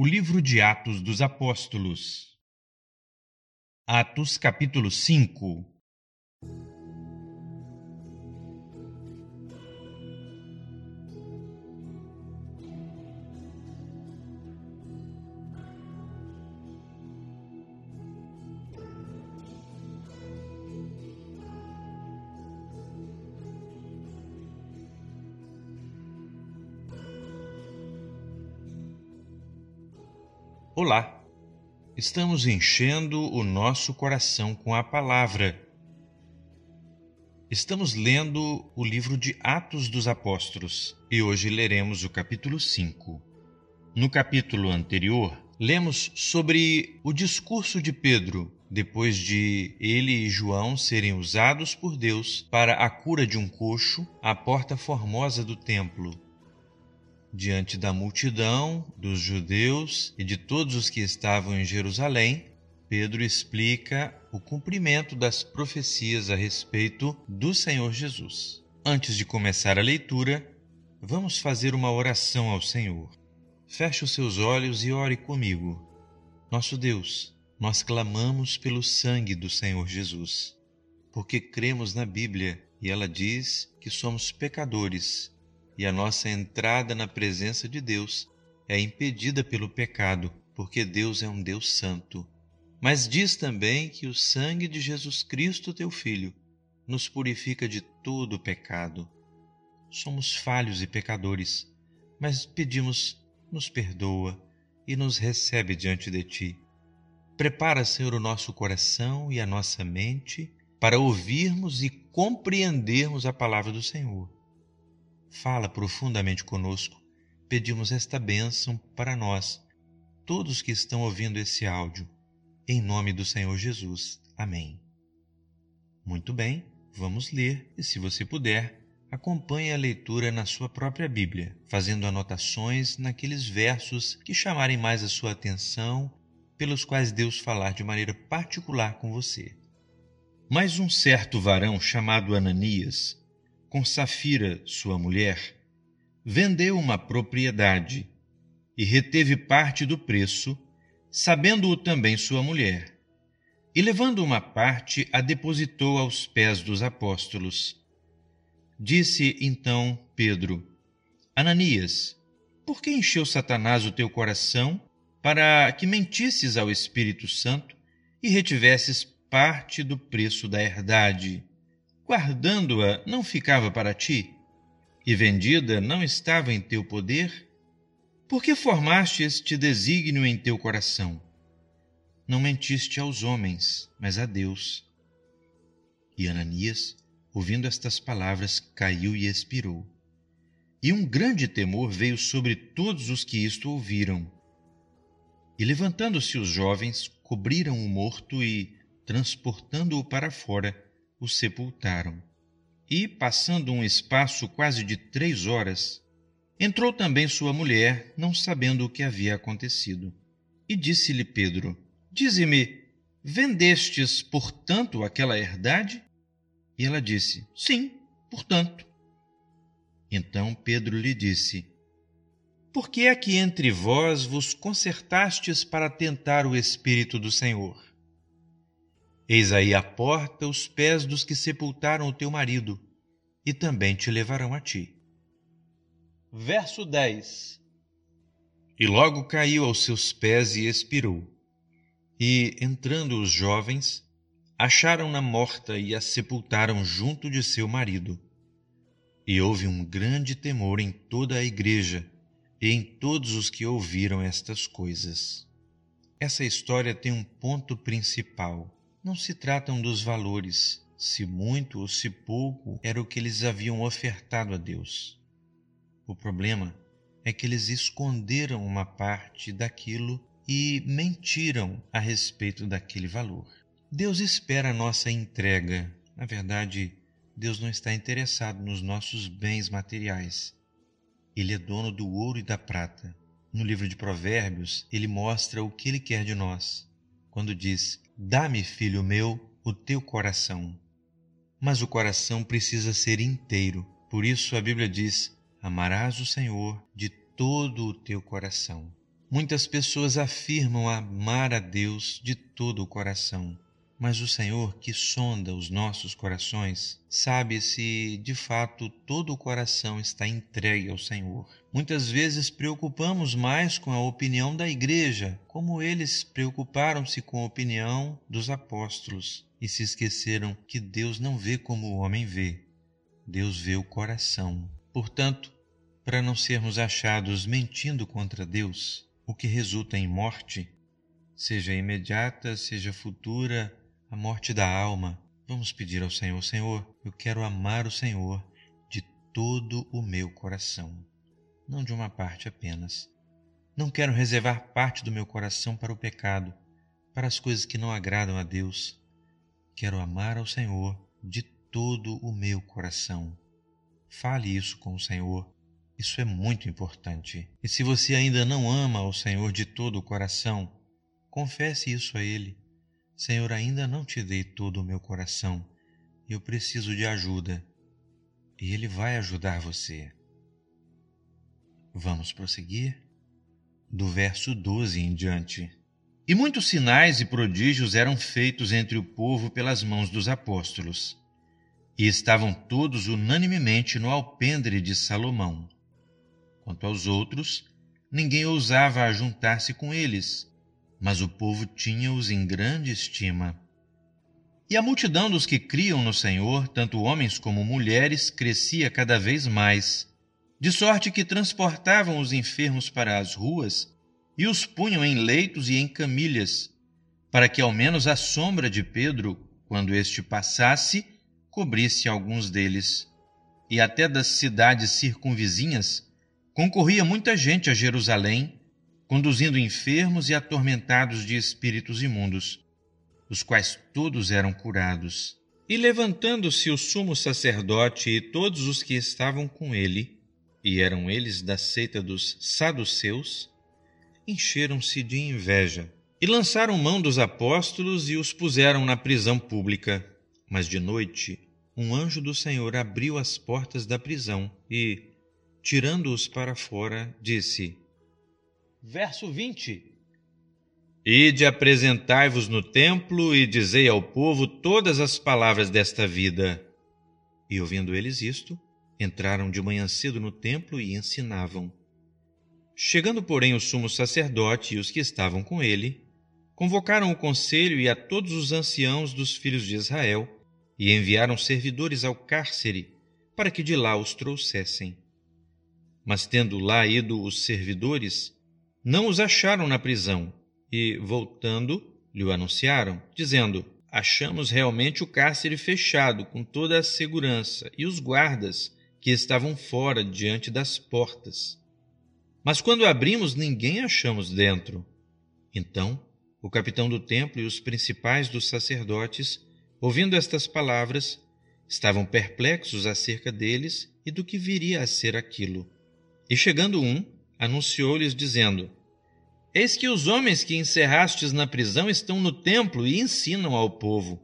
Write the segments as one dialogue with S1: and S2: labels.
S1: O livro de Atos dos Apóstolos. Atos, capítulo 5. Olá! Estamos enchendo o nosso coração com a palavra. Estamos lendo o livro de Atos dos Apóstolos e hoje leremos o capítulo 5. No capítulo anterior, lemos sobre o discurso de Pedro depois de ele e João serem usados por Deus para a cura de um coxo à porta formosa do templo diante da multidão dos judeus e de todos os que estavam em Jerusalém, Pedro explica o cumprimento das profecias a respeito do Senhor Jesus. Antes de começar a leitura, vamos fazer uma oração ao Senhor. Feche os seus olhos e ore comigo. Nosso Deus, nós clamamos pelo sangue do Senhor Jesus, porque cremos na Bíblia e ela diz que somos pecadores e a nossa entrada na presença de Deus é impedida pelo pecado, porque Deus é um Deus santo. Mas diz também que o sangue de Jesus Cristo, teu Filho, nos purifica de todo o pecado. Somos falhos e pecadores, mas pedimos, nos perdoa e nos recebe diante de ti. Prepara, Senhor, o nosso coração e a nossa mente para ouvirmos e compreendermos a palavra do Senhor fala profundamente conosco, pedimos esta bênção para nós, todos que estão ouvindo esse áudio, em nome do Senhor Jesus. Amém. Muito bem, vamos ler e, se você puder, acompanhe a leitura na sua própria Bíblia, fazendo anotações naqueles versos que chamarem mais a sua atenção, pelos quais Deus falar de maneira particular com você. Mas um certo varão chamado Ananias com Safira, sua mulher, vendeu uma propriedade e reteve parte do preço, sabendo-o também sua mulher. E levando uma parte, a depositou aos pés dos apóstolos. Disse então Pedro: Ananias, por que encheu Satanás o teu coração para que mentisses ao Espírito Santo e retivesses parte do preço da herdade? Guardando-a não ficava para ti? E vendida não estava em teu poder? Por que formaste este desígnio em teu coração? Não mentiste aos homens, mas a Deus. E Ananias, ouvindo estas palavras, caiu e expirou. E um grande temor veio sobre todos os que isto ouviram. E levantando-se os jovens, cobriram o morto e, transportando-o para fora, o sepultaram. E, passando um espaço quase de três horas, entrou também sua mulher, não sabendo o que havia acontecido. E disse-lhe Pedro: Dize-me, vendestes, portanto, aquela herdade? E ela disse: Sim, portanto. Então Pedro lhe disse: Por que é que entre vós vos concertastes para tentar o Espírito do Senhor? Eis aí à porta os pés dos que sepultaram o teu marido, e também te levarão a ti. Verso 10 E logo caiu aos seus pés e expirou. E, entrando os jovens, acharam-na morta e a sepultaram junto de seu marido. E houve um grande temor em toda a igreja e em todos os que ouviram estas coisas. Essa história tem um ponto principal não se tratam dos valores, se muito ou se pouco era o que eles haviam ofertado a Deus. O problema é que eles esconderam uma parte daquilo e mentiram a respeito daquele valor. Deus espera a nossa entrega. Na verdade, Deus não está interessado nos nossos bens materiais. Ele é dono do ouro e da prata. No livro de Provérbios, ele mostra o que ele quer de nós quando diz: Dá-me, filho meu, o teu coração. Mas o coração precisa ser inteiro. Por isso a Bíblia diz: Amarás o Senhor de todo o teu coração. Muitas pessoas afirmam amar a Deus de todo o coração, mas o Senhor, que sonda os nossos corações, sabe se de fato todo o coração está entregue ao Senhor. Muitas vezes preocupamos mais com a opinião da igreja, como eles preocuparam-se com a opinião dos apóstolos e se esqueceram que Deus não vê como o homem vê. Deus vê o coração. Portanto, para não sermos achados mentindo contra Deus, o que resulta em morte, seja imediata, seja futura, a morte da alma, vamos pedir ao Senhor: Senhor, eu quero amar o Senhor de todo o meu coração, não de uma parte apenas. Não quero reservar parte do meu coração para o pecado, para as coisas que não agradam a Deus. Quero amar ao Senhor de todo o meu coração. Fale isso com o Senhor isso é muito importante. E se você ainda não ama o Senhor de todo o coração, confesse isso a Ele. Senhor, ainda não te dei todo o meu coração. Eu preciso de ajuda. E Ele vai ajudar você. Vamos prosseguir? Do verso 12 em diante. E muitos sinais e prodígios eram feitos entre o povo pelas mãos dos apóstolos. E estavam todos unanimemente no alpendre de Salomão. Quanto aos outros, ninguém ousava ajuntar-se com eles, mas o povo tinha-os em grande estima. E a multidão dos que criam no Senhor, tanto homens como mulheres, crescia cada vez mais, de sorte que transportavam os enfermos para as ruas e os punham em leitos e em camilhas, para que ao menos a sombra de Pedro, quando este passasse, cobrisse alguns deles. E até das cidades circunvizinhas concorria muita gente a Jerusalém, conduzindo enfermos e atormentados de espíritos imundos, os quais todos eram curados. E levantando-se o sumo sacerdote e todos os que estavam com ele, e eram eles da seita dos saduceus, encheram-se de inveja e lançaram mão dos apóstolos e os puseram na prisão pública. Mas de noite, um anjo do Senhor abriu as portas da prisão e, tirando-os para fora, disse: Verso 20: Ide apresentai-vos no templo e dizei ao povo todas as palavras desta vida. E ouvindo eles isto, entraram de manhã cedo no templo e ensinavam. Chegando, porém, o sumo sacerdote e os que estavam com ele, convocaram o conselho e a todos os anciãos dos filhos de Israel, e enviaram servidores ao cárcere, para que de lá os trouxessem. Mas tendo lá ido os servidores, não os acharam na prisão e, voltando, lhe anunciaram, dizendo: Achamos realmente o cárcere fechado com toda a segurança e os guardas que estavam fora diante das portas. Mas quando abrimos, ninguém achamos dentro. Então, o capitão do templo e os principais dos sacerdotes, ouvindo estas palavras, estavam perplexos acerca deles e do que viria a ser aquilo. E chegando um, anunciou-lhes, dizendo: Eis que os homens que encerrastes na prisão estão no templo e ensinam ao povo.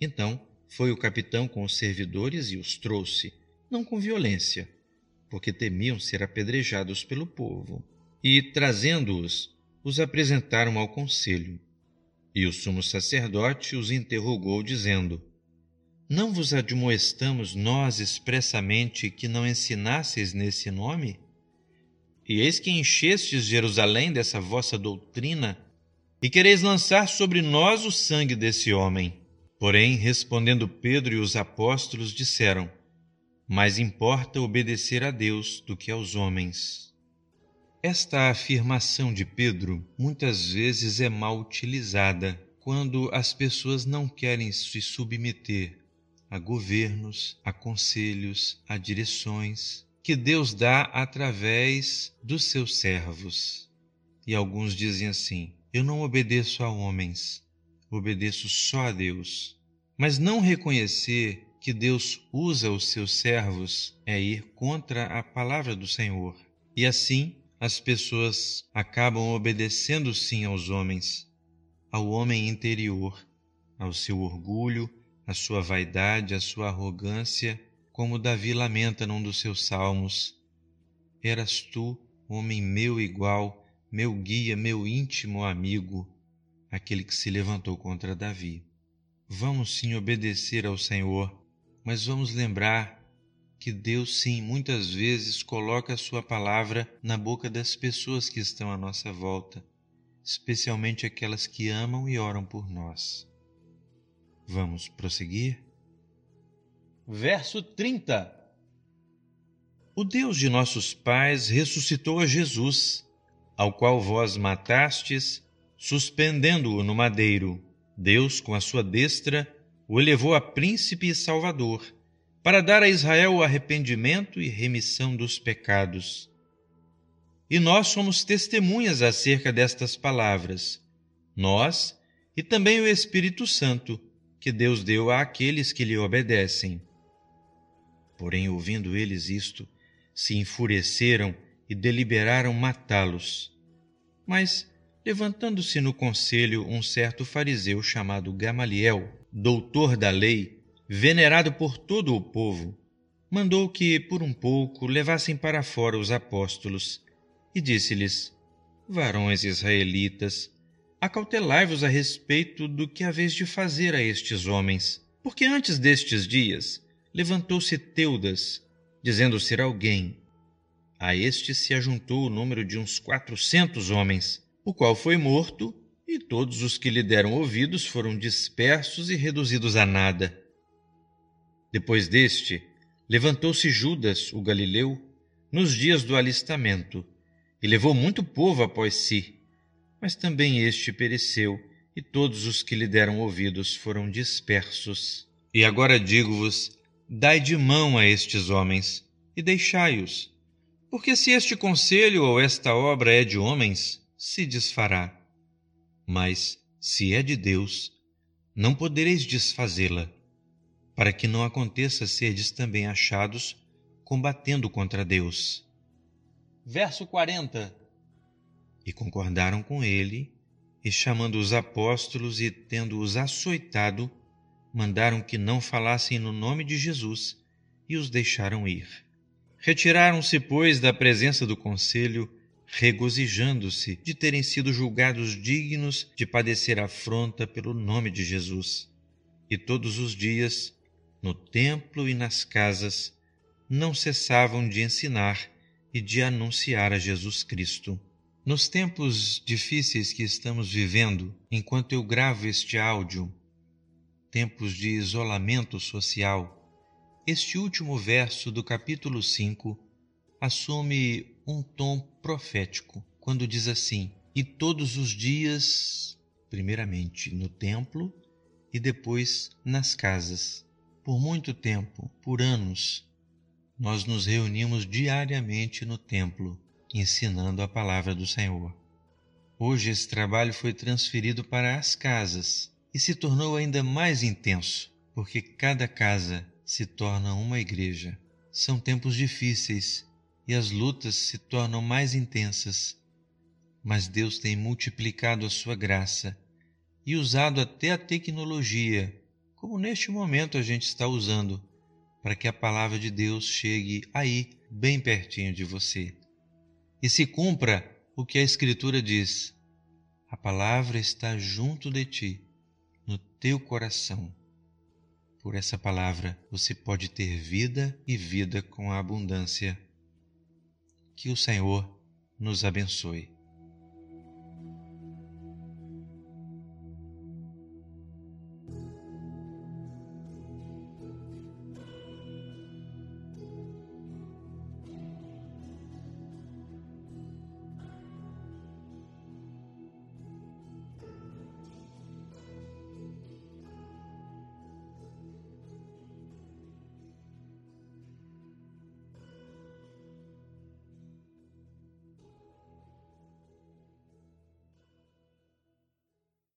S1: Então foi o capitão com os servidores e os trouxe, não com violência, porque temiam ser apedrejados pelo povo. E, trazendo-os, os apresentaram ao conselho. E o sumo sacerdote os interrogou, dizendo: não vos admoestamos nós expressamente que não ensinasseis nesse nome? E eis que enchestes Jerusalém dessa vossa doutrina, e quereis lançar sobre nós o sangue desse homem. Porém, respondendo Pedro e os apóstolos, disseram: Mais importa obedecer a Deus do que aos homens. Esta afirmação de Pedro muitas vezes é mal utilizada quando as pessoas não querem se submeter a governos, a conselhos, a direções que Deus dá através dos seus servos. E alguns dizem assim: Eu não obedeço a homens, obedeço só a Deus. Mas não reconhecer que Deus usa os seus servos é ir contra a palavra do Senhor. E assim as pessoas acabam obedecendo sim aos homens, ao homem interior, ao seu orgulho, a sua vaidade, a sua arrogância, como Davi lamenta num dos seus salmos: Eras tu, homem meu igual, meu guia, meu íntimo amigo, aquele que se levantou contra Davi. Vamos sim obedecer ao Senhor, mas vamos lembrar que Deus, sim, muitas vezes coloca a Sua palavra na boca das pessoas que estão à nossa volta, especialmente aquelas que amam e oram por nós. Vamos prosseguir?
S2: Verso 30
S1: O Deus de nossos pais ressuscitou a Jesus, ao qual vós matastes, suspendendo-o no madeiro. Deus, com a sua destra, o elevou a príncipe e salvador, para dar a Israel o arrependimento e remissão dos pecados. E nós somos testemunhas acerca destas palavras, nós e também o Espírito Santo, que Deus deu àqueles que lhe obedecem. Porém, ouvindo eles isto, se enfureceram e deliberaram matá-los. Mas, levantando-se no conselho um certo fariseu chamado Gamaliel, doutor da lei, venerado por todo o povo, mandou que, por um pouco, levassem para fora os apóstolos e disse-lhes: Varões israelitas, acautelai-vos a respeito do que haveis de fazer a estes homens, porque antes destes dias levantou-se Teudas, dizendo ser alguém. A este se ajuntou o número de uns quatrocentos homens, o qual foi morto, e todos os que lhe deram ouvidos foram dispersos e reduzidos a nada. Depois deste, levantou-se Judas, o galileu, nos dias do alistamento, e levou muito povo após si mas também este pereceu, e todos os que lhe deram ouvidos foram dispersos. E agora digo-vos: dai de mão a estes homens, e deixai-os. Porque se este conselho ou esta obra é de homens, se desfará. Mas, se é de Deus, não podereis desfazê-la, para que não aconteça serdes também achados combatendo contra Deus.
S2: Verso 40
S1: e concordaram com ele, e chamando os apóstolos e tendo-os açoitado, mandaram que não falassem no nome de Jesus e os deixaram ir. Retiraram-se, pois, da presença do conselho, regozijando-se de terem sido julgados dignos de padecer afronta pelo nome de Jesus. E todos os dias, no templo e nas casas, não cessavam de ensinar e de anunciar a Jesus Cristo. Nos tempos difíceis que estamos vivendo, enquanto eu gravo este áudio, tempos de isolamento social, este último verso do capítulo 5 assume um tom profético, quando diz assim: E todos os dias, primeiramente no templo e depois nas casas. Por muito tempo, por anos, nós nos reunimos diariamente no templo ensinando a palavra do Senhor. Hoje esse trabalho foi transferido para as casas e se tornou ainda mais intenso, porque cada casa se torna uma igreja. São tempos difíceis e as lutas se tornam mais intensas, mas Deus tem multiplicado a sua graça e usado até a tecnologia, como neste momento a gente está usando, para que a palavra de Deus chegue aí, bem pertinho de você. E se cumpra o que a Escritura diz: a palavra está junto de ti, teu coração. Por essa palavra você pode ter vida e vida com abundância. Que o Senhor nos abençoe.